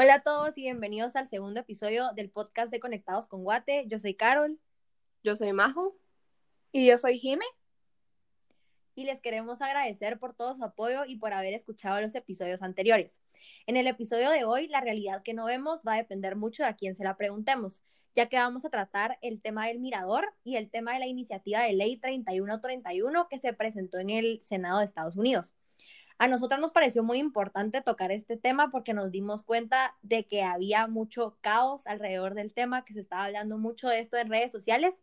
Hola a todos y bienvenidos al segundo episodio del podcast de Conectados con Guate. Yo soy Carol. Yo soy Majo. Y yo soy Jime. Y les queremos agradecer por todo su apoyo y por haber escuchado los episodios anteriores. En el episodio de hoy, la realidad que no vemos va a depender mucho de a quién se la preguntemos, ya que vamos a tratar el tema del mirador y el tema de la iniciativa de ley 3131 que se presentó en el Senado de Estados Unidos. A nosotras nos pareció muy importante tocar este tema porque nos dimos cuenta de que había mucho caos alrededor del tema, que se estaba hablando mucho de esto en redes sociales,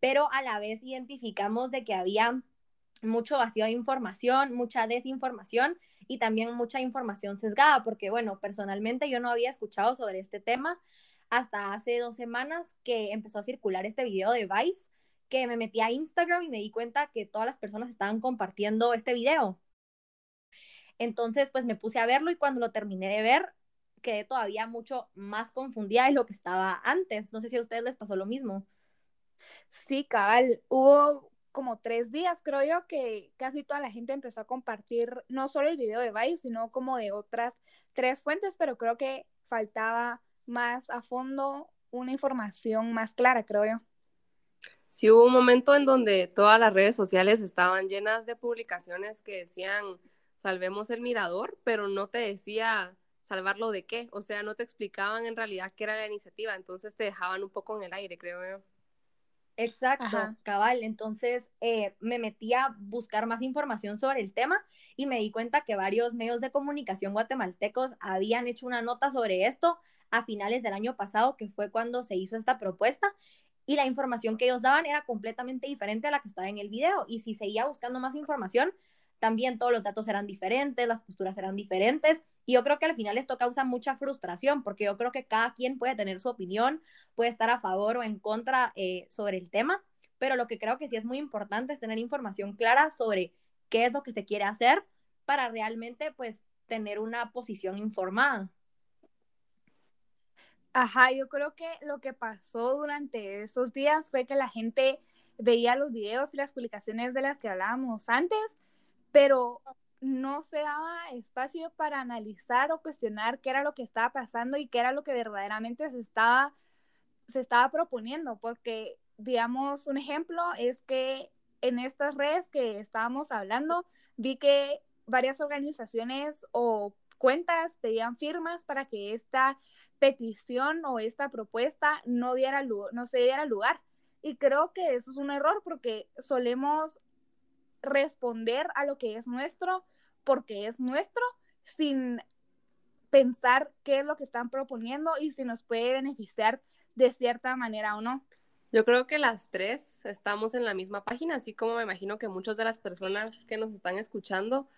pero a la vez identificamos de que había mucho vacío de información, mucha desinformación y también mucha información sesgada, porque bueno, personalmente yo no había escuchado sobre este tema hasta hace dos semanas que empezó a circular este video de Vice, que me metí a Instagram y me di cuenta que todas las personas estaban compartiendo este video. Entonces, pues me puse a verlo y cuando lo terminé de ver, quedé todavía mucho más confundida de lo que estaba antes. No sé si a ustedes les pasó lo mismo. Sí, cabal, hubo como tres días, creo yo, que casi toda la gente empezó a compartir no solo el video de Vice, sino como de otras tres fuentes, pero creo que faltaba más a fondo una información más clara, creo yo. Sí, hubo un momento en donde todas las redes sociales estaban llenas de publicaciones que decían salvemos el mirador, pero no te decía salvarlo de qué, o sea, no te explicaban en realidad qué era la iniciativa, entonces te dejaban un poco en el aire, creo yo. Exacto, cabal. Entonces eh, me metí a buscar más información sobre el tema y me di cuenta que varios medios de comunicación guatemaltecos habían hecho una nota sobre esto a finales del año pasado, que fue cuando se hizo esta propuesta, y la información que ellos daban era completamente diferente a la que estaba en el video. Y si seguía buscando más información, también todos los datos eran diferentes, las posturas eran diferentes. Y yo creo que al final esto causa mucha frustración, porque yo creo que cada quien puede tener su opinión, puede estar a favor o en contra eh, sobre el tema, pero lo que creo que sí es muy importante es tener información clara sobre qué es lo que se quiere hacer para realmente pues tener una posición informada. Ajá, yo creo que lo que pasó durante esos días fue que la gente veía los videos y las publicaciones de las que hablábamos antes pero no se daba espacio para analizar o cuestionar qué era lo que estaba pasando y qué era lo que verdaderamente se estaba, se estaba proponiendo, porque, digamos, un ejemplo es que en estas redes que estábamos hablando, vi que varias organizaciones o cuentas pedían firmas para que esta petición o esta propuesta no, diera, no se diera lugar. Y creo que eso es un error porque solemos responder a lo que es nuestro porque es nuestro sin pensar qué es lo que están proponiendo y si nos puede beneficiar de cierta manera o no. Yo creo que las tres estamos en la misma página, así como me imagino que muchas de las personas que nos están escuchando,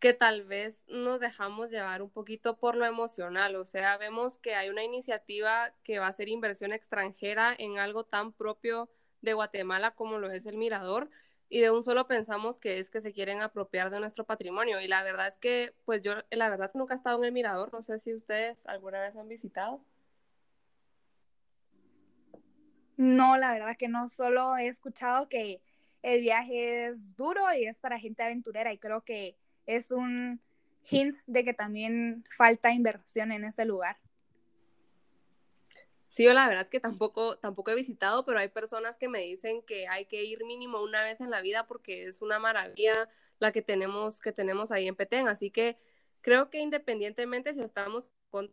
que tal vez nos dejamos llevar un poquito por lo emocional, o sea, vemos que hay una iniciativa que va a ser inversión extranjera en algo tan propio de Guatemala como lo es el Mirador, y de un solo pensamos que es que se quieren apropiar de nuestro patrimonio. Y la verdad es que, pues yo, la verdad es que nunca he estado en el Mirador, no sé si ustedes alguna vez han visitado. No, la verdad que no, solo he escuchado que el viaje es duro y es para gente aventurera y creo que es un hint de que también falta inversión en ese lugar. Sí, yo la verdad es que tampoco, tampoco he visitado, pero hay personas que me dicen que hay que ir mínimo una vez en la vida porque es una maravilla la que tenemos, que tenemos ahí en Petén. Así que creo que independientemente si estamos con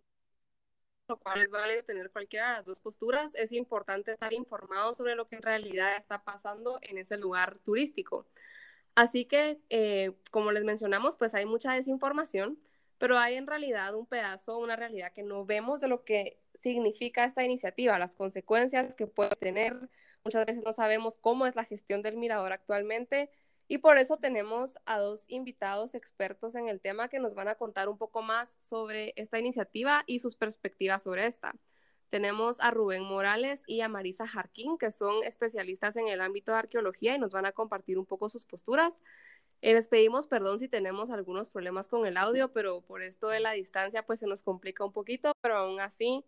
lo cual es válido tener cualquiera de las dos posturas, es importante estar informado sobre lo que en realidad está pasando en ese lugar turístico. Así que, eh, como les mencionamos, pues hay mucha desinformación, pero hay en realidad un pedazo, una realidad que no vemos de lo que significa esta iniciativa, las consecuencias que puede tener. Muchas veces no sabemos cómo es la gestión del mirador actualmente y por eso tenemos a dos invitados expertos en el tema que nos van a contar un poco más sobre esta iniciativa y sus perspectivas sobre esta. Tenemos a Rubén Morales y a Marisa Jarquín, que son especialistas en el ámbito de arqueología y nos van a compartir un poco sus posturas. Eh, les pedimos perdón si tenemos algunos problemas con el audio, pero por esto de la distancia pues se nos complica un poquito, pero aún así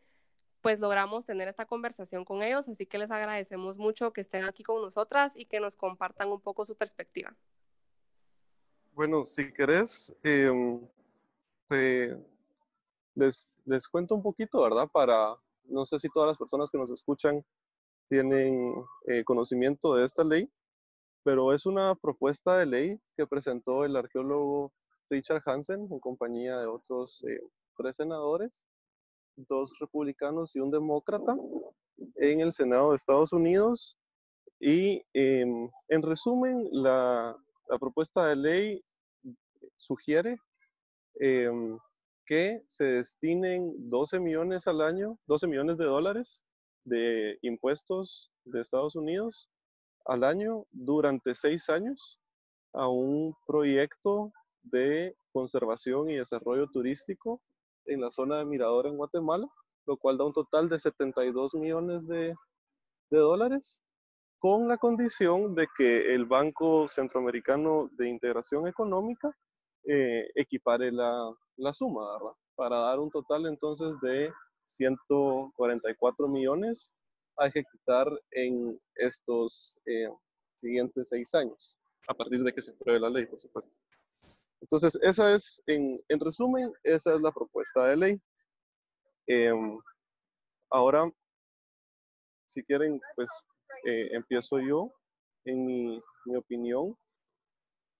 pues logramos tener esta conversación con ellos, así que les agradecemos mucho que estén aquí con nosotras y que nos compartan un poco su perspectiva. Bueno, si querés, te les, les cuento un poquito, ¿verdad? Para, no sé si todas las personas que nos escuchan tienen eh, conocimiento de esta ley, pero es una propuesta de ley que presentó el arqueólogo Richard Hansen en compañía de otros eh, tres senadores, dos republicanos y un demócrata en el Senado de Estados Unidos. Y em, en resumen, la, la, propuesta de ley sugiere em, que se destinen 12 millones al año, 12 millones de dólares de impuestos de Estados Unidos al año durante seis años a un proyecto de conservación y desarrollo turístico en la zona de Mirador en Guatemala, lo cual da un total de 72 millones de, dólares, con la condición de que el Banco Centroamericano de Integración Económica eh, equipare la, la suma, ¿verdad? Para dar un total entonces de 144 millones a ejecutar en estos eh, siguientes seis años, a partir de que se apruebe la ley, por supuesto. Entonces, esa es, en, en resumen, esa es la propuesta de ley. Em, ahora, si quieren, pues eh, empiezo yo en mi, mi, opinión.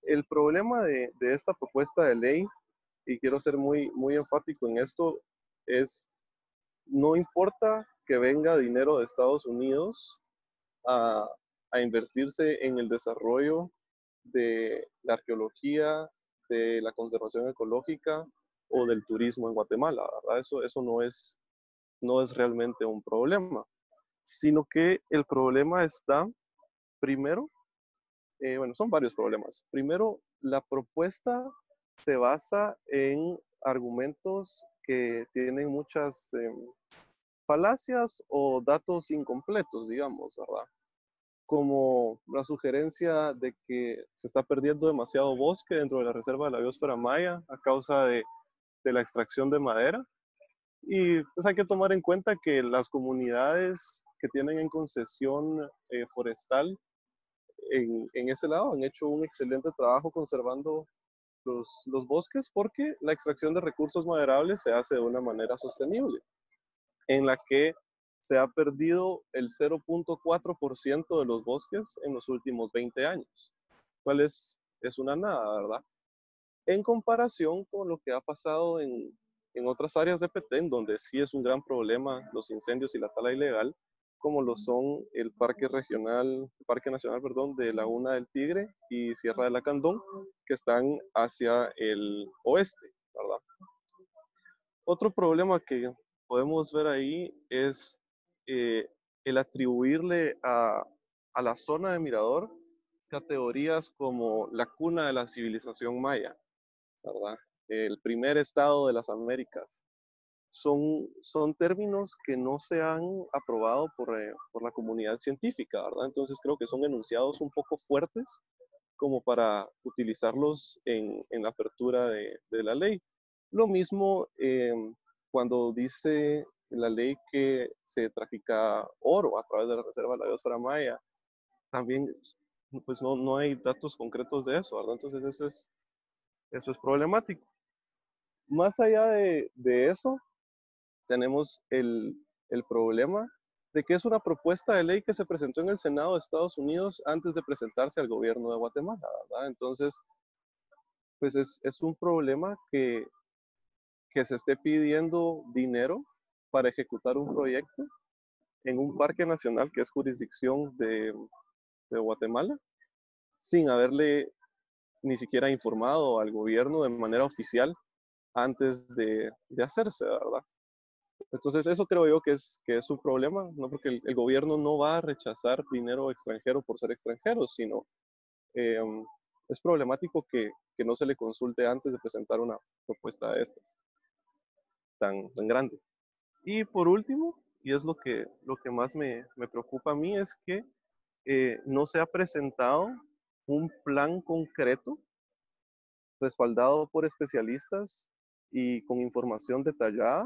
El problema de, de, esta propuesta de ley, y quiero ser muy, muy enfático en esto, es no importa que venga dinero de Estados Unidos a, a invertirse en el desarrollo de la arqueología, de la conservación ecológica o del turismo en Guatemala, ¿verdad? Eso, eso no, es, no es realmente un problema, sino que el problema está, primero, eh, bueno, son varios problemas. Primero, la propuesta se basa en argumentos que tienen muchas em, falacias o datos incompletos, digamos, ¿verdad? Como la sugerencia de que se está perdiendo demasiado bosque dentro de la reserva de la biosfera maya a causa de, de la extracción de madera. Y pues hay que tomar en cuenta que las comunidades que tienen en concesión eh, forestal en, en, ese lado han hecho un excelente trabajo conservando los, los bosques porque la extracción de recursos maderables se hace de una manera sostenible en la que se ha perdido el 0.4% de los bosques en los últimos 20 años, cual es, es una nada, ¿verdad? En comparación con lo que ha pasado en, en otras áreas de Petén, donde sí es un gran problema los incendios y la tala ilegal, como lo son el Parque Regional, Parque Nacional, perdón, de Laguna del Tigre y Sierra de la Candón, que están hacia el oeste, ¿verdad? Otro problema que podemos ver ahí es eh, el atribuirle a, a, la zona de Mirador categorías como la cuna de la civilización maya, ¿verdad? El primer estado de las Américas. Son, son términos que no se han aprobado por, eh, por la comunidad científica, ¿verdad? Entonces creo que son enunciados un poco fuertes como para utilizarlos en, en la apertura de, de, la ley. Lo mismo eh, cuando dice la ley que se trafica oro a través de la reserva de la biosfera maya, también pues no, no hay datos concretos de eso, ¿verdad? Entonces eso es, eso es problemático. Más allá de, de eso, tenemos el, el problema de que es una propuesta de ley que se presentó en el Senado de Estados Unidos antes de presentarse al gobierno de Guatemala, ¿verdad? Entonces, pues es, es un problema que que se esté pidiendo dinero para ejecutar un proyecto en un parque nacional que es jurisdicción de, de Guatemala, sin haberle ni siquiera informado al gobierno de manera oficial antes de, de, hacerse, ¿verdad? Entonces eso creo yo que es, que es un problema, no porque el, el gobierno no va a rechazar dinero extranjero por ser extranjero, sino eh, es problemático que, que no se le consulte antes de presentar una propuesta de estas tan, tan grande. Y por último, y es lo que, lo que más me, me preocupa a mí, es que eh, no se ha presentado un plan concreto respaldado por especialistas y con información detallada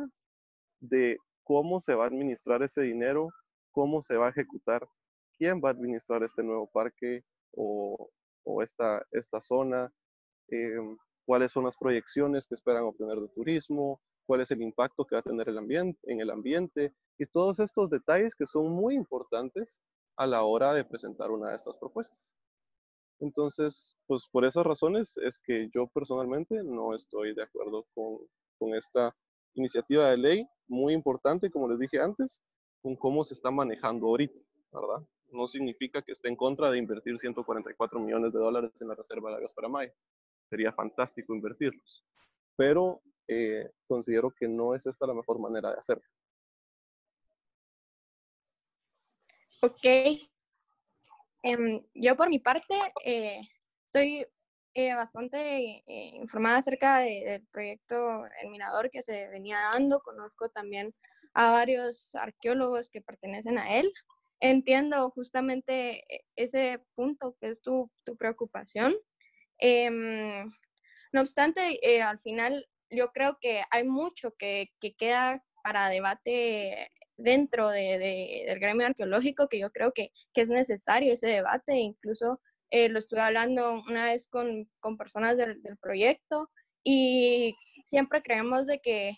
de cómo se va a administrar ese dinero, cómo se va a ejecutar, quién va a administrar este nuevo parque o, o esta, esta zona, eh, cuáles son las proyecciones que esperan obtener de turismo, cuál es el impacto que va a tener el ambiente, en el ambiente y todos estos detalles que son muy importantes a la hora de presentar una de estas propuestas. Entonces, pues por esas razones es que yo personalmente no estoy de acuerdo con, con esta iniciativa de ley, muy importante, como les dije antes, con cómo se está manejando ahorita, ¿verdad? No significa que esté en contra de invertir 144 millones de dólares en la Reserva de Lagos Paramay. Sería fantástico invertirlos. Pero eh, considero que no es esta la mejor manera de hacerlo. Ok. Em, yo por mi parte eh, estoy eh, bastante informada acerca del proyecto El Mirador que se venía dando. Conozco también a varios arqueólogos que pertenecen a él. Entiendo justamente ese punto que es tu, tu preocupación. Em, no obstante, al final yo creo que hay mucho que, que queda para debate dentro de, del gremio arqueológico, que yo creo que, que es necesario ese debate, incluso eh, lo estuve hablando una vez con, con personas del, del, proyecto y siempre creemos de que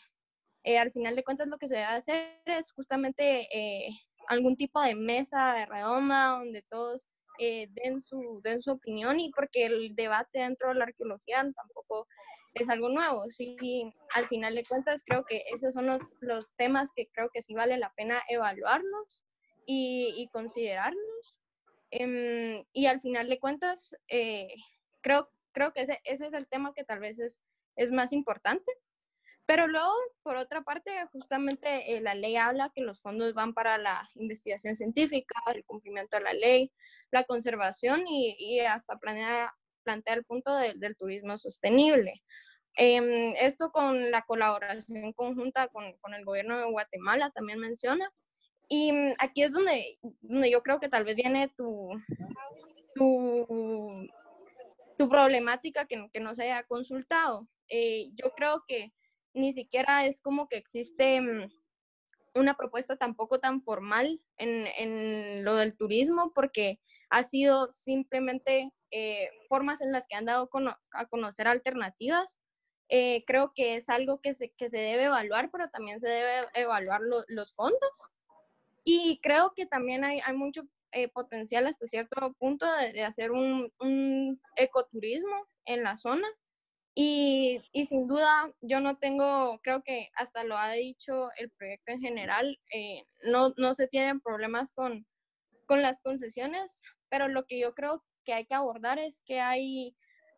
eh, al final de cuentas lo que se debe hacer es justamente eh, algún tipo de mesa de redonda donde todos den, su, den su opinión y porque el debate dentro de la arqueología tampoco es algo nuevo. Sí, al final de cuentas creo que esos son los, los temas que creo que sí vale la pena evaluarlos y, considerarlos. Em, y al final de cuentas, eh, creo, creo que ese, ese, es el tema que tal vez es, es más importante. Pero luego, por otra parte, justamente eh, la ley habla que los fondos van para la investigación científica, el cumplimiento de la ley, la conservación y, y hasta planea, plantea el punto de, del turismo sostenible. Eh, esto con la colaboración conjunta con, con, el gobierno de Guatemala también menciona. Y mm, aquí es donde, donde yo creo que tal vez viene tu, tu, tu problemática que, que, no se haya consultado. Eh, yo creo que ni siquiera es como que existe mm, una propuesta tampoco tan formal en, en lo del turismo, porque ha sido simplemente eh, formas en las que han dado con, a conocer alternativas eh, creo que es algo que se, que se debe evaluar, pero también se debe evaluar lo, los fondos. Y creo que también hay, hay mucho eh, potencial hasta cierto punto de, de hacer un, un, ecoturismo en la zona. Y, y, sin duda, yo no tengo, creo que hasta lo ha dicho el proyecto en general, eh, no, no se tienen problemas con, con las concesiones, pero lo que yo creo que hay que abordar es que hay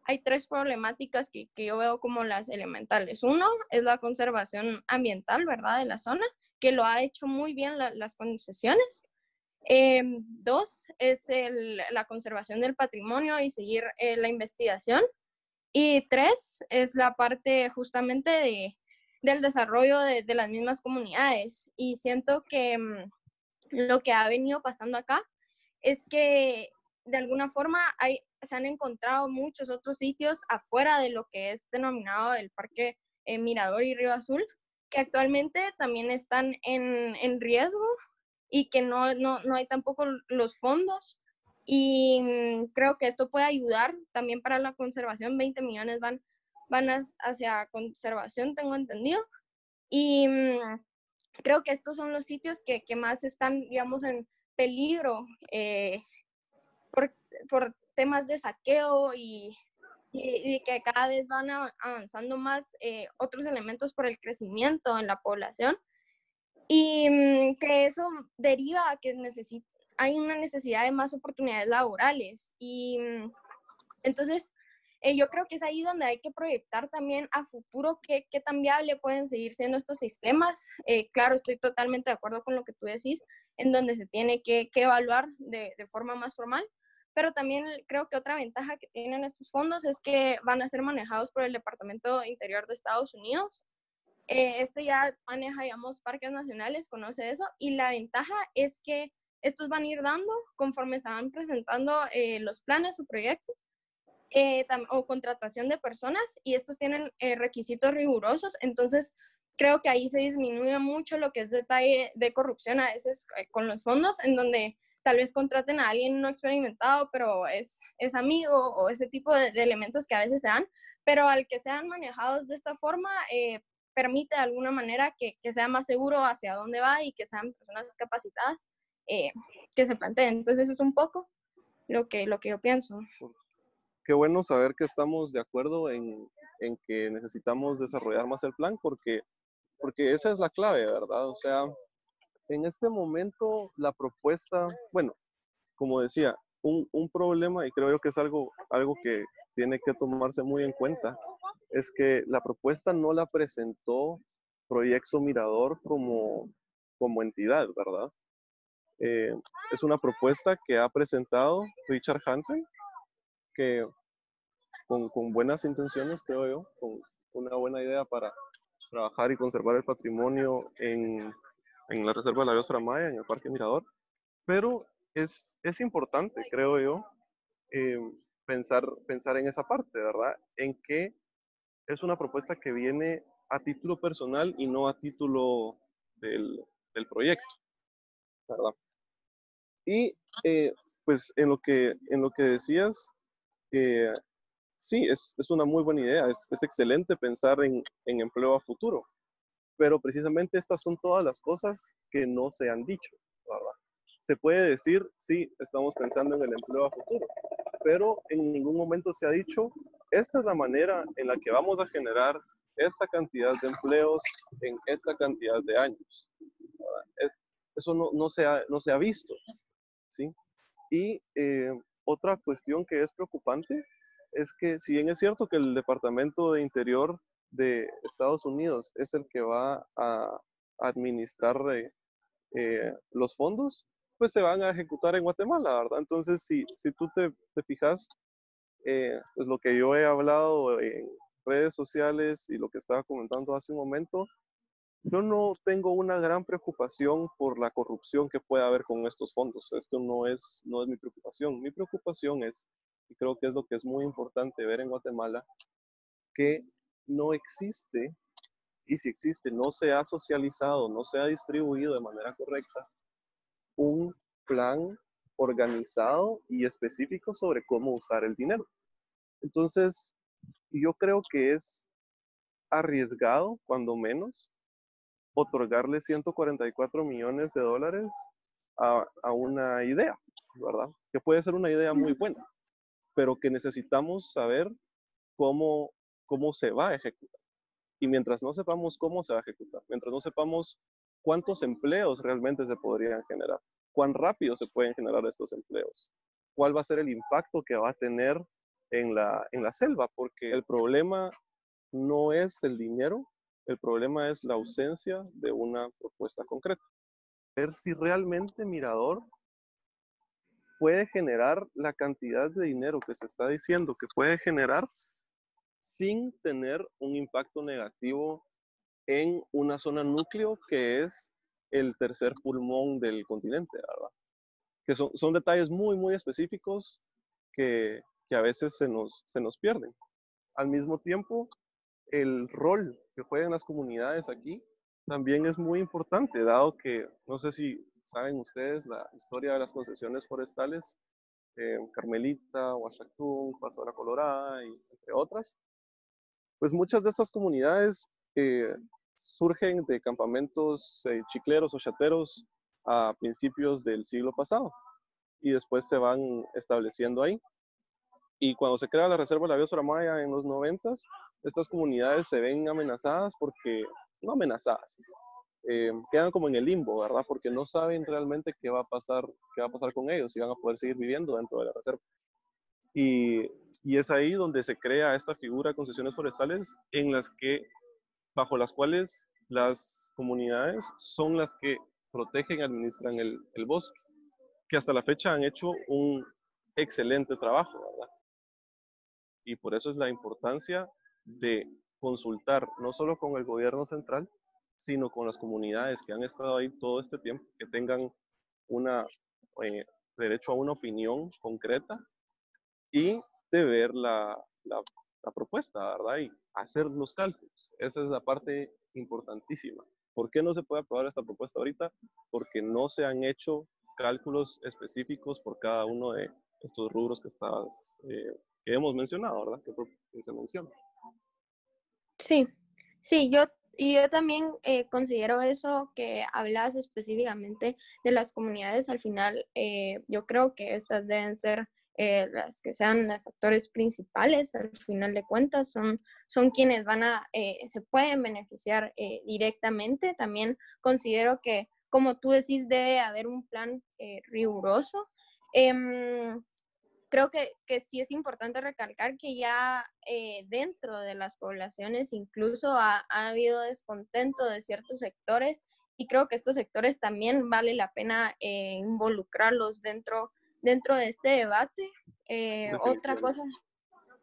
hay tres problemáticas que, que, yo veo como las elementales. Uno es la conservación ambiental, ¿verdad?, de la zona, que lo ha hecho muy bien la, las concesiones. Eh, dos es el, la conservación del patrimonio y seguir eh, la investigación. Y tres es la parte justamente de, del desarrollo de, de, las mismas comunidades. Y siento que mm, lo que ha venido pasando acá es que de alguna forma hay, se han encontrado muchos otros sitios afuera de lo que es denominado el Parque eh, Mirador y Río Azul, que actualmente también están en, en riesgo y que no, no, no, hay tampoco los fondos. Y mm, creo que esto puede ayudar también para la conservación. 20 millones van, van hacia conservación, tengo entendido. Y mm, creo que estos son los sitios que, que más están, digamos, en peligro eh, por, temas de saqueo y, y, y que cada vez van avanzando más eh, otros elementos por el crecimiento en la población y mmm, que eso deriva a que hay una necesidad de más oportunidades laborales y mmm, entonces eh, yo creo que es ahí donde hay que proyectar también a futuro qué, qué tan viable pueden seguir siendo estos sistemas. Eh, claro, estoy totalmente de acuerdo con lo que tú decís, en donde se tiene que, que evaluar de, de forma más formal, pero también creo que otra ventaja que tienen estos fondos es que van a ser manejados por el Departamento Interior de Estados Unidos. Eh, este ya maneja, digamos, parques nacionales, conoce eso, y la ventaja es que estos van a ir dando conforme se van presentando eh, los planes o proyectos eh, o contratación de personas y estos tienen eh, requisitos rigurosos, entonces creo que ahí se disminuye mucho lo que es detalle de corrupción a veces eh, con los fondos, en donde tal vez contraten a alguien no experimentado, pero es, es amigo o ese tipo de, elementos que a veces se dan, pero al que sean manejados de esta forma, eh, permite de alguna manera que, que, sea más seguro hacia dónde va y que sean personas capacitadas eh, que se planteen. Entonces eso es un poco lo que, lo que yo pienso. Qué bueno saber que estamos de acuerdo en, en que necesitamos desarrollar más el plan porque, porque esa es la clave, ¿verdad? O sea, en este momento la propuesta, bueno, como decía, un, un, problema, y creo yo que es algo, algo que tiene que tomarse muy en cuenta, es que la propuesta no la presentó Proyecto Mirador como, como entidad, ¿verdad? Eh, es una propuesta que ha presentado Richard Hansen, que con, con, buenas intenciones, creo yo, con una buena idea para trabajar y conservar el patrimonio en, en la Reserva de la Biosfera Maya, en el Parque Mirador, pero es, es importante, creo yo, eh, pensar, pensar en esa parte, ¿verdad? En que es una propuesta que viene a título personal y no a título del, del proyecto, ¿verdad? Y eh, pues en lo que, en lo que decías, eh, sí, es, es, una muy buena idea, es, es excelente pensar en, en, empleo a futuro, pero precisamente estas son todas las cosas que no se han dicho. Se puede decir, sí, estamos pensando en el empleo a futuro, pero en ningún momento se ha dicho, esta es la manera en la que vamos a generar esta cantidad de empleos en esta cantidad de años. Eso no, no, se, ha, no se ha visto. ¿sí? Y eh, otra cuestión que es preocupante es que si bien es cierto que el Departamento de Interior de Estados Unidos es el que va a administrar eh, eh, los fondos, pues se van a ejecutar en Guatemala, ¿verdad? Entonces, si, si tú te, fijas, pues lo que yo he hablado en redes sociales y lo que estaba comentando hace un momento, yo no tengo una gran preocupación por la corrupción que pueda haber con estos fondos. Esto no es, no es mi preocupación. Mi preocupación es, y creo que es lo que es muy importante ver en Guatemala, que no existe, y si existe, no se ha socializado, no se ha distribuido de manera correcta, un plan organizado y específico sobre cómo usar el dinero. Entonces, yo creo que es arriesgado, cuando menos, otorgarle 144 millones de dólares a, a, una idea, ¿verdad? Que puede ser una idea muy buena, pero que necesitamos saber cómo, cómo se va a ejecutar. Y mientras no sepamos cómo se va a ejecutar, mientras no sepamos cuántos empleos realmente se podrían generar, cuán rápido se pueden generar estos empleos, cuál va a ser el impacto que va a tener en la, en la selva, porque el problema no es el dinero, el problema es la ausencia de una propuesta concreta. Ver si realmente Mirador puede generar la cantidad de dinero que se está diciendo que puede generar sin tener un impacto negativo en una zona núcleo que es el tercer pulmón del continente, ¿verdad? Que son, son detalles muy, muy específicos que, que a veces se nos, se nos pierden. Al mismo tiempo, el rol que juegan las comunidades aquí también es muy importante, dado que, no sé si saben ustedes la historia de las concesiones forestales, eh, Carmelita, Huachactún, Pastora Colorada y entre otras, pues muchas de estas comunidades eh, surgen de campamentos eh, chicleros o chateros a principios del siglo pasado y después se van estableciendo ahí. Y cuando se crea la Reserva de la Biosfera Maya en los 90, estas comunidades se ven amenazadas porque, no amenazadas, eh, quedan como en el limbo, ¿verdad? Porque no saben realmente qué va a pasar, qué va a pasar con ellos, si van a poder seguir viviendo dentro de la reserva. Y, y es ahí donde se crea esta figura de concesiones forestales en las que, bajo las cuales las comunidades son las que protegen y administran el, el bosque, que hasta la fecha han hecho un excelente trabajo, ¿verdad? y por eso es la importancia de consultar no solo con el gobierno central, sino con las comunidades que han estado ahí todo este tiempo, que tengan una, eh, derecho a una opinión concreta y de ver la, propuesta, ¿verdad? Y hacer los cálculos. Esa es la parte importantísima. ¿Por qué no se puede aprobar esta propuesta ahorita? Porque no se han hecho cálculos específicos por cada uno de estos rubros que estás eh, hemos mencionado, ¿verdad? Que, se menciona. Sí, sí, yo Y yo también eh, considero eso que hablas específicamente de las comunidades. Al final, eh, yo creo que estas deben ser eh, las que sean los actores principales. Al final de cuentas, son, son quienes van a, se pueden beneficiar directamente. También considero que, como tú decís, debe haber un plan riguroso. Em, creo que, que, sí es importante recalcar que ya eh, dentro de las poblaciones incluso ha, ha, habido descontento de ciertos sectores y creo que estos sectores también vale la pena eh, involucrarlos dentro, dentro de este debate. Eh, otra cosa,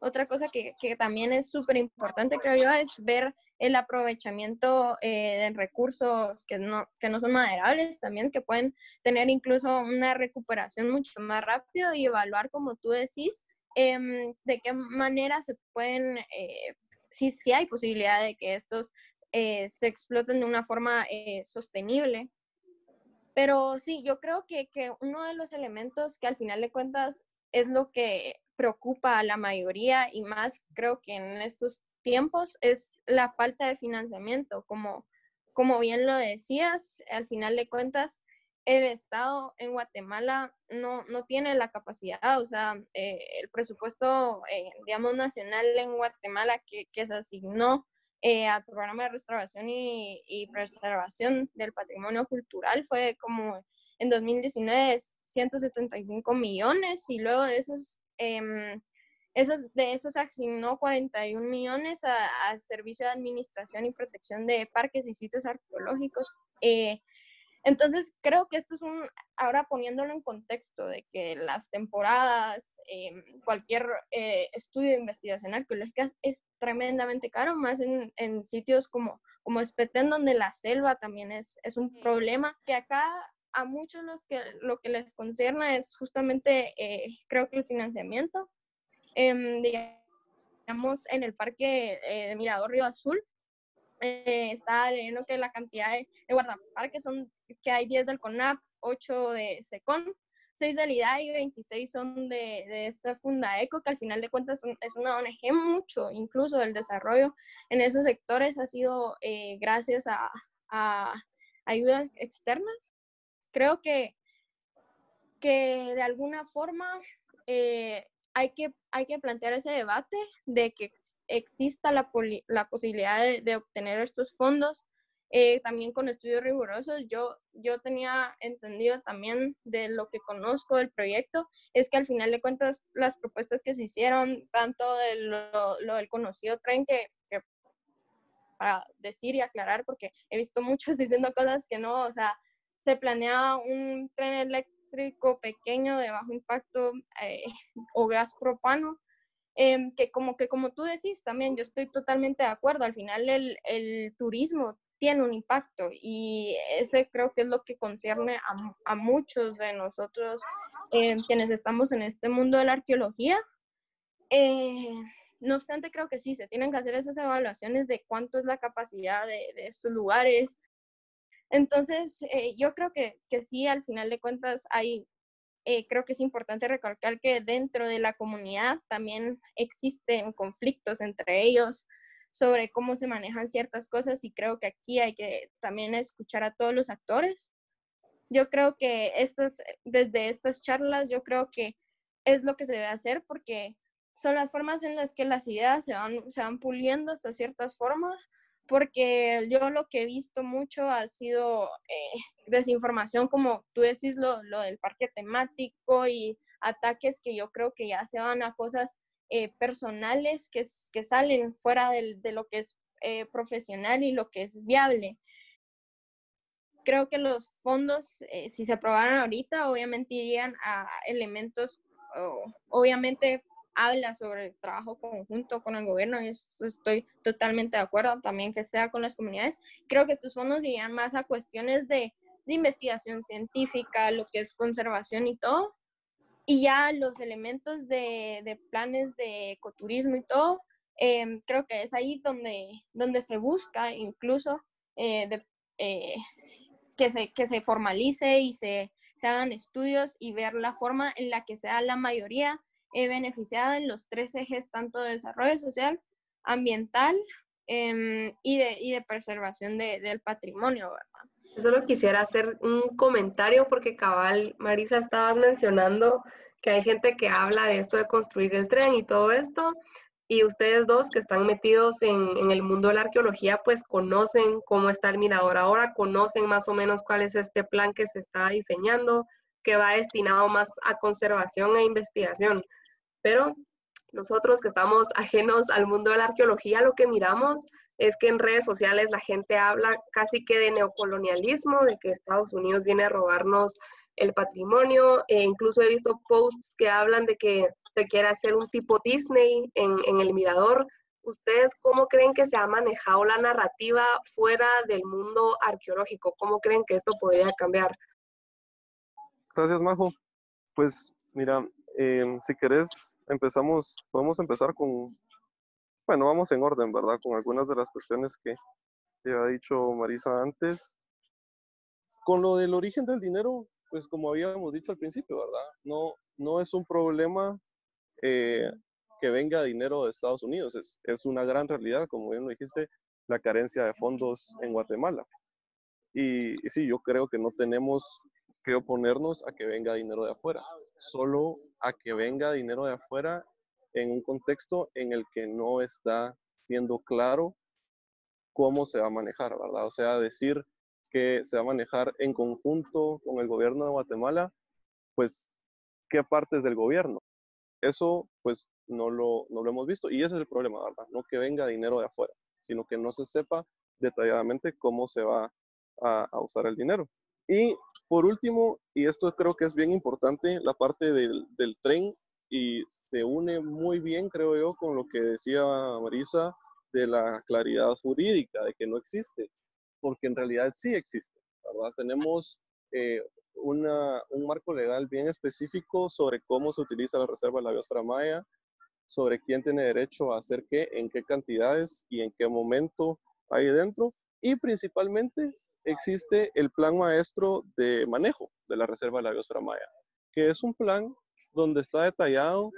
otra cosa que, que también es súper importante, creo yo, es ver el aprovechamiento eh, de recursos que no, que no son maderables también, que pueden tener incluso una recuperación mucho más rápido y evaluar, como tú decís, em, de qué manera se pueden, eh, si, si hay posibilidad de que estos eh, se exploten de una forma sostenible. Pero sí, yo creo que, que uno de los elementos que al final de cuentas es lo que preocupa a la mayoría y más creo que en estos tiempos es la falta de financiamiento. Como, como bien lo decías, al final de cuentas, el Estado en Guatemala no, no tiene la capacidad, o sea, eh, el presupuesto, eh, digamos, nacional en Guatemala que, que se asignó eh, al programa de restauración y, y, preservación del patrimonio cultural fue como en 2019 175 millones y luego de esos em, esos, de esos asignó 41 millones al Servicio de Administración y Protección de Parques y Sitios Arqueológicos. Eh, entonces, creo que esto es un, ahora poniéndolo en contexto de que las temporadas, eh, cualquier eh, estudio de investigación arqueológica es tremendamente caro, más en, en sitios como, como Espetén, donde la selva también es, es un problema, que acá a muchos los que, lo que les concierne es justamente, creo que el financiamiento, Em, digamos, en el parque eh, de Mirador Río Azul, eh, está leyendo que la cantidad de, guardaparques son que hay 10 del CONAP, 8 de SECON, 6 del IDAI y 26 son de, de esta Fundaeco, que al final de cuentas es una ONG mucho, incluso el desarrollo en esos sectores ha sido eh, gracias a, a, ayudas externas. Creo que, que de alguna forma eh, hay que, hay que plantear ese debate de que exista la, la posibilidad de, obtener estos fondos, eh, también con estudios rigurosos. Yo, yo tenía entendido también de lo que conozco del proyecto, es que al final de cuentas las propuestas que se hicieron, tanto de lo, lo del conocido tren que, que, para decir y aclarar, porque he visto muchos diciendo cosas que no, o sea, se planeaba un tren eléctrico pequeño de bajo impacto eh, o gas propano, em, que como que como tú decís también, yo estoy totalmente de acuerdo, al final el, el turismo tiene un impacto y ese creo que es lo que concierne a, a muchos de nosotros eh, quienes estamos en este mundo de la arqueología. Eh, no obstante, creo que sí, se tienen que hacer esas evaluaciones de cuánto es la capacidad de, de estos lugares, entonces, eh, yo creo que, que, sí, al final de cuentas, hay, eh, creo que es importante recalcar que dentro de la comunidad también existen conflictos entre ellos sobre cómo se manejan ciertas cosas y creo que aquí hay que también escuchar a todos los actores. Yo creo que estas, desde estas charlas, yo creo que es lo que se debe hacer porque son las formas en las que las ideas se van, se van puliendo hasta ciertas formas porque yo lo que he visto mucho ha sido eh, desinformación, como tú decís, lo, lo, del parque temático y ataques que yo creo que ya se van a cosas eh, personales que, que salen fuera de, de lo que es eh, profesional y lo que es viable. Creo que los fondos, si se aprobaran ahorita, obviamente irían a elementos, obviamente habla sobre el trabajo conjunto con el gobierno y estoy totalmente de acuerdo también que sea con las comunidades. Creo que estos fondos irían más a cuestiones de, de investigación científica, lo que es conservación y todo. Y ya los elementos de, planes de ecoturismo y todo, eh, creo que es ahí donde, donde se busca incluso eh, eh, que, se, que se formalice y se, se hagan estudios y ver la forma en la que sea la mayoría he beneficiado en los tres ejes, tanto de desarrollo social, ambiental em, y, de, y de preservación de, del patrimonio, ¿verdad? Yo solo quisiera hacer un comentario porque cabal, Marisa, estabas mencionando que hay gente que habla de esto de construir el tren y todo esto, y ustedes dos que están metidos en, en, el mundo de la arqueología, pues conocen cómo está el mirador ahora, conocen más o menos cuál es este plan que se está diseñando, que va destinado más a conservación e investigación. Pero nosotros que estamos ajenos al mundo de la arqueología, lo que miramos es que en redes sociales la gente habla casi que de neocolonialismo, de que Estados Unidos viene a robarnos el patrimonio, e incluso he visto posts que hablan de que se quiere hacer un tipo Disney en, en el mirador. ¿Ustedes cómo creen que se ha manejado la narrativa fuera del mundo arqueológico? ¿Cómo creen que esto podría cambiar? Gracias, Majo. Pues mira, eh, si querés, empezamos, podemos empezar con, bueno, vamos en orden, ¿verdad? Con algunas de las cuestiones que ya ha dicho Marisa antes. Con lo del origen del dinero, pues como habíamos dicho al principio, ¿verdad? No, no es un problema eh, que venga dinero de Estados Unidos, es, es una gran realidad, como bien lo dijiste, la carencia de fondos en Guatemala. Y, y, sí, yo creo que no tenemos que oponernos a que venga dinero de afuera, solo a que venga dinero de afuera en un contexto en el que no está siendo claro cómo se va a manejar, ¿verdad? O sea, decir que se va a manejar en conjunto con el gobierno de Guatemala, pues, ¿qué partes del gobierno? Eso, pues, no lo, no lo hemos visto y ese es el problema, ¿verdad? No que venga dinero de afuera, sino que no se sepa detalladamente cómo se va a, usar el dinero. Y por último, y esto creo que es bien importante, la parte del, del tren y se une muy bien, creo yo, con lo que decía Marisa de la claridad jurídica, de que no existe, porque en realidad sí existe, ¿verdad? Tenemos eh, un marco legal bien específico sobre cómo se utiliza la reserva de la biosfera maya, sobre quién tiene derecho a hacer qué, en qué cantidades y en qué momento hay dentro, y principalmente existe el plan maestro de manejo de la reserva de la biosfera maya, que es un plan donde está detallado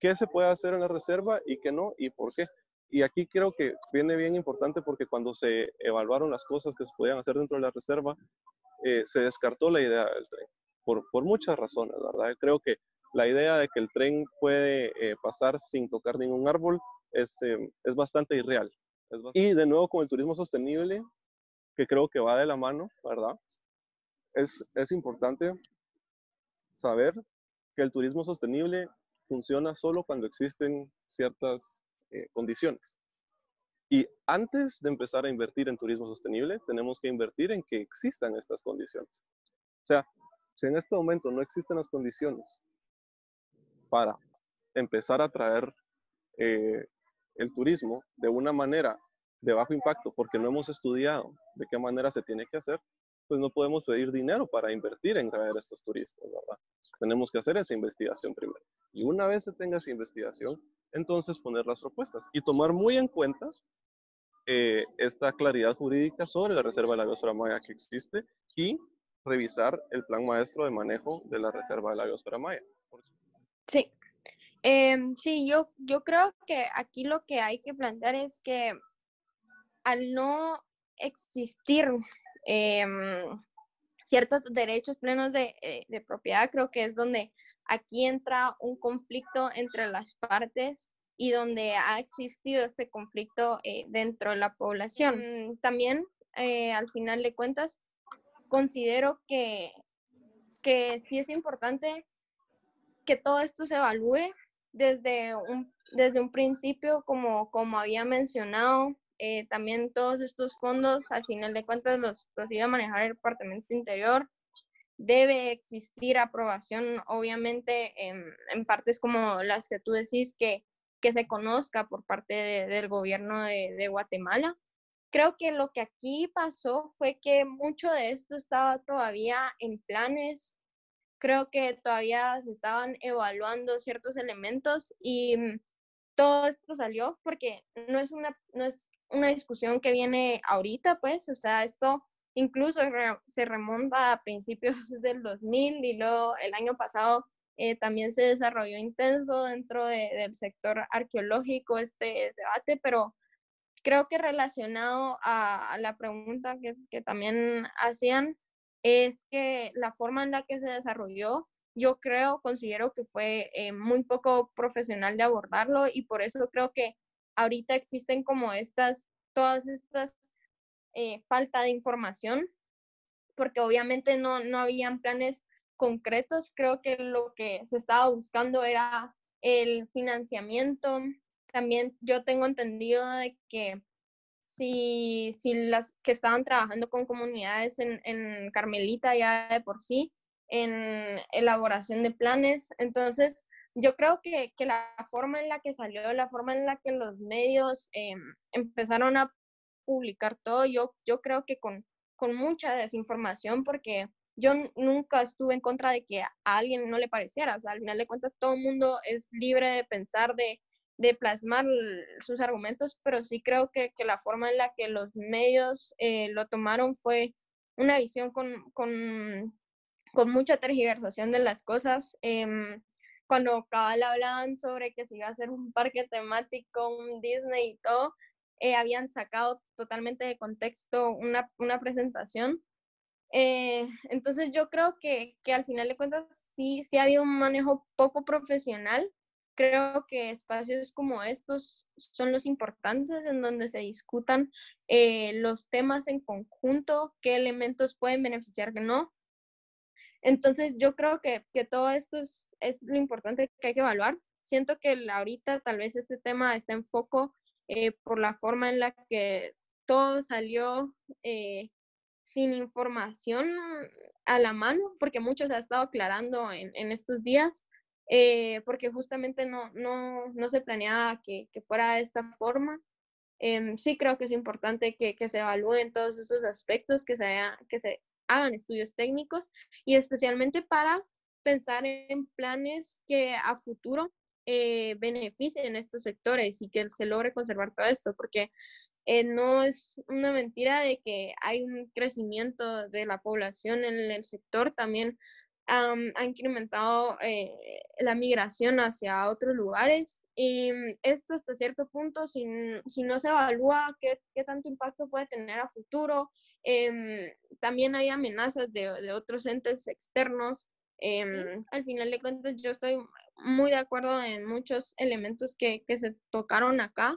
qué se puede hacer en la reserva y qué no y por qué. Y aquí creo que viene bien importante porque cuando se evaluaron las cosas que se podían hacer dentro de la reserva, eh, se descartó la idea del tren, por, por, muchas razones, ¿verdad? Creo que la idea de que el tren puede eh, pasar sin tocar ningún árbol es, eh, es bastante irreal. Y de nuevo con el turismo sostenible, que creo que va de la mano, ¿verdad? Es, es importante saber que el turismo sostenible funciona solo cuando existen ciertas eh, condiciones. Y antes de empezar a invertir en turismo sostenible, tenemos que invertir en que existan estas condiciones. O sea, si en este momento no existen las condiciones para empezar a traer eh, el turismo de una manera de bajo impacto, porque no hemos estudiado de qué manera se tiene que hacer, pues no podemos pedir dinero para invertir en traer a estos turistas, ¿verdad? Tenemos que hacer esa investigación primero. Y una vez se tenga esa investigación, entonces poner las propuestas y tomar muy en cuenta eh, esta claridad jurídica sobre la reserva de la biosfera maya que existe y revisar el plan maestro de manejo de la reserva de la biosfera maya. Sí, eh, sí, yo, yo creo que aquí lo que hay que plantear es que al no existir eh, ciertos derechos plenos de, eh, de, propiedad, creo que es donde aquí entra un conflicto entre las partes y donde ha existido este conflicto eh, dentro de la población. También, eh, al final de cuentas, considero que, que sí es importante que todo esto se evalúe desde un, desde un principio, como, como había mencionado, eh, también todos estos fondos, al final de cuentas, los, los iba a manejar el Departamento Interior. Debe existir aprobación, obviamente, en, en partes como las que tú decís, que, que se conozca por parte de, del gobierno de, de Guatemala. Creo que lo que aquí pasó fue que mucho de esto estaba todavía en planes, creo que todavía se estaban evaluando ciertos elementos y mm, todo esto salió porque no es una no es una discusión que viene ahorita, pues, o sea, esto incluso se remonta a principios del 2000 y luego el año pasado eh, también se desarrolló intenso dentro de, del sector arqueológico este debate, pero creo que relacionado a, la pregunta que, que, también hacían, es que la forma en la que se desarrolló, yo creo, considero que fue eh, muy poco profesional de abordarlo y por eso creo que ahorita existen como estas, todas estas eh, falta de información, porque obviamente no, no habían planes concretos. Creo que lo que se estaba buscando era el financiamiento. También yo tengo entendido de que si, si las que estaban trabajando con comunidades en, en Carmelita ya de por sí, en elaboración de planes, entonces yo creo que, que, la forma en la que salió, la forma en la que los medios eh, empezaron a publicar todo, yo, yo creo que con, con mucha desinformación, porque yo nunca estuve en contra de que a alguien no le pareciera, o sea, al final de cuentas todo el mundo es libre de pensar, de, de plasmar sus argumentos, pero sí creo que, que, la forma en la que los medios eh, lo tomaron fue una visión con, con, con mucha tergiversación de las cosas. Eh, cuando cabal hablaban sobre que se iba a hacer un parque temático, un Disney y todo, eh, habían sacado totalmente de contexto una, una presentación. Eh, entonces yo creo que, que, al final de cuentas sí, sí ha habido un manejo poco profesional. Creo que espacios como estos son los importantes en donde se discutan eh, los temas en conjunto, qué elementos pueden beneficiar, que no. Entonces yo creo que, que todo esto es, es lo importante que hay que evaluar. Siento que ahorita tal vez este tema está en foco eh, por la forma en la que todo salió eh, sin información a la mano, porque muchos ha estado aclarando en, en estos días, eh, porque justamente no, no, no se planeaba que, que, fuera de esta forma. Em, sí creo que es importante que, que, se evalúen todos estos aspectos, que se, que se hagan estudios técnicos y especialmente para pensar en planes que a futuro eh, beneficien estos sectores y que se logre conservar todo esto, porque eh, no es una mentira de que hay un crecimiento de la población en el sector, también ha incrementado eh, la migración hacia otros lugares y esto hasta cierto punto, si, si no se evalúa qué, qué, tanto impacto puede tener a futuro, em, también hay amenazas de, de otros entes externos Em, al final de cuentas, yo estoy muy de acuerdo en muchos elementos que, que se tocaron acá,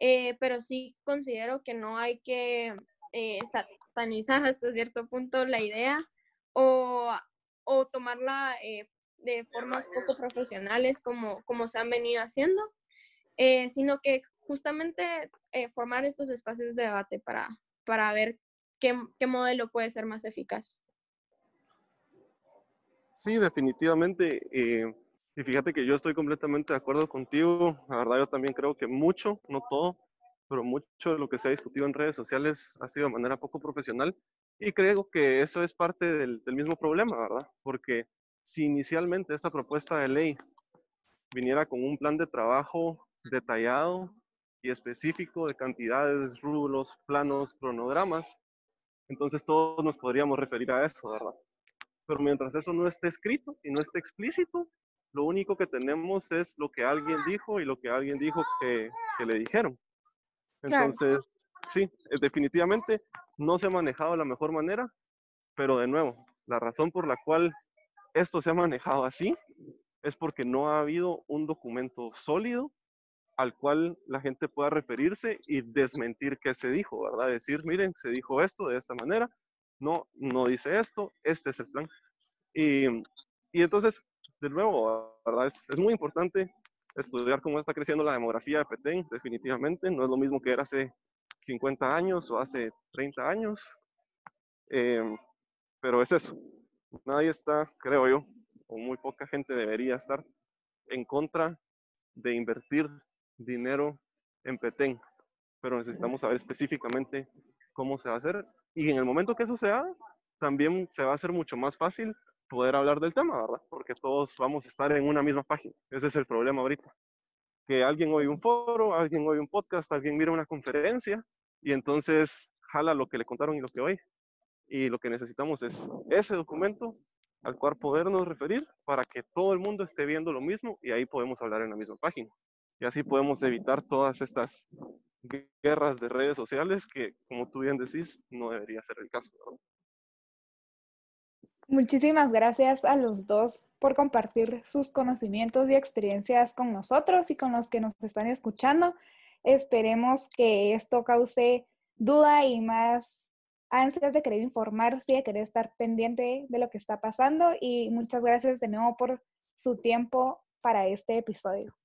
eh, pero sí considero que no hay que eh, satanizar hasta cierto punto la idea o, o tomarla eh, de formas poco profesionales como, como se han venido haciendo, sino que justamente formar estos espacios de debate para, para ver qué, qué modelo puede ser más eficaz. Sí, definitivamente. Eh, y fíjate que yo estoy completamente de acuerdo contigo. La verdad, yo también creo que mucho, no todo, pero mucho de lo que se ha discutido en redes sociales ha sido de manera poco profesional. Y creo que eso es parte del, del mismo problema, ¿verdad? Porque si inicialmente esta propuesta de ley viniera con un plan de trabajo detallado y específico de cantidades, rublos, planos, cronogramas, entonces todos nos podríamos referir a eso, ¿verdad? Pero mientras eso no esté escrito y no esté explícito, lo único que tenemos es lo que alguien dijo y lo que alguien dijo que, que le dijeron. Entonces, sí, eh, definitivamente no se ha manejado de la mejor manera, pero de nuevo, la razón por la cual esto se ha manejado así es porque no ha habido un documento sólido al cual la gente pueda referirse y desmentir qué se dijo, ¿verdad? Decir, miren, se dijo esto de esta manera, no, no dice esto, este es el plan. Y, y entonces, de nuevo, ¿verdad? Es, muy importante estudiar cómo está creciendo la demografía de Petén, definitivamente. No es lo mismo que era hace 50 años o hace 30 años. Eh, pero es eso. Nadie está, creo yo, o muy poca gente debería estar en contra de invertir dinero en Petén. Pero necesitamos saber específicamente cómo se va a hacer y en el momento que eso se haga, también se va a hacer mucho más fácil poder hablar del tema, ¿verdad? Porque todos vamos a estar en una misma página. Ese es el problema ahorita. Que alguien oye un foro, alguien oye un podcast, alguien mira una conferencia y entonces jala lo que le contaron y lo que oye. Y lo que necesitamos es ese documento al cual podernos referir para que todo el mundo esté viendo lo mismo y ahí podemos hablar en la misma página. Y así podemos evitar todas estas guerras de redes sociales que, como tú bien decís, no debería ser el caso. Muchísimas gracias a los dos por compartir sus conocimientos y experiencias con nosotros y con los que nos están escuchando. Esperemos que esto cause duda y más ansias de querer informarse, de querer estar pendiente de lo que está pasando y muchas gracias de nuevo por su tiempo para este episodio.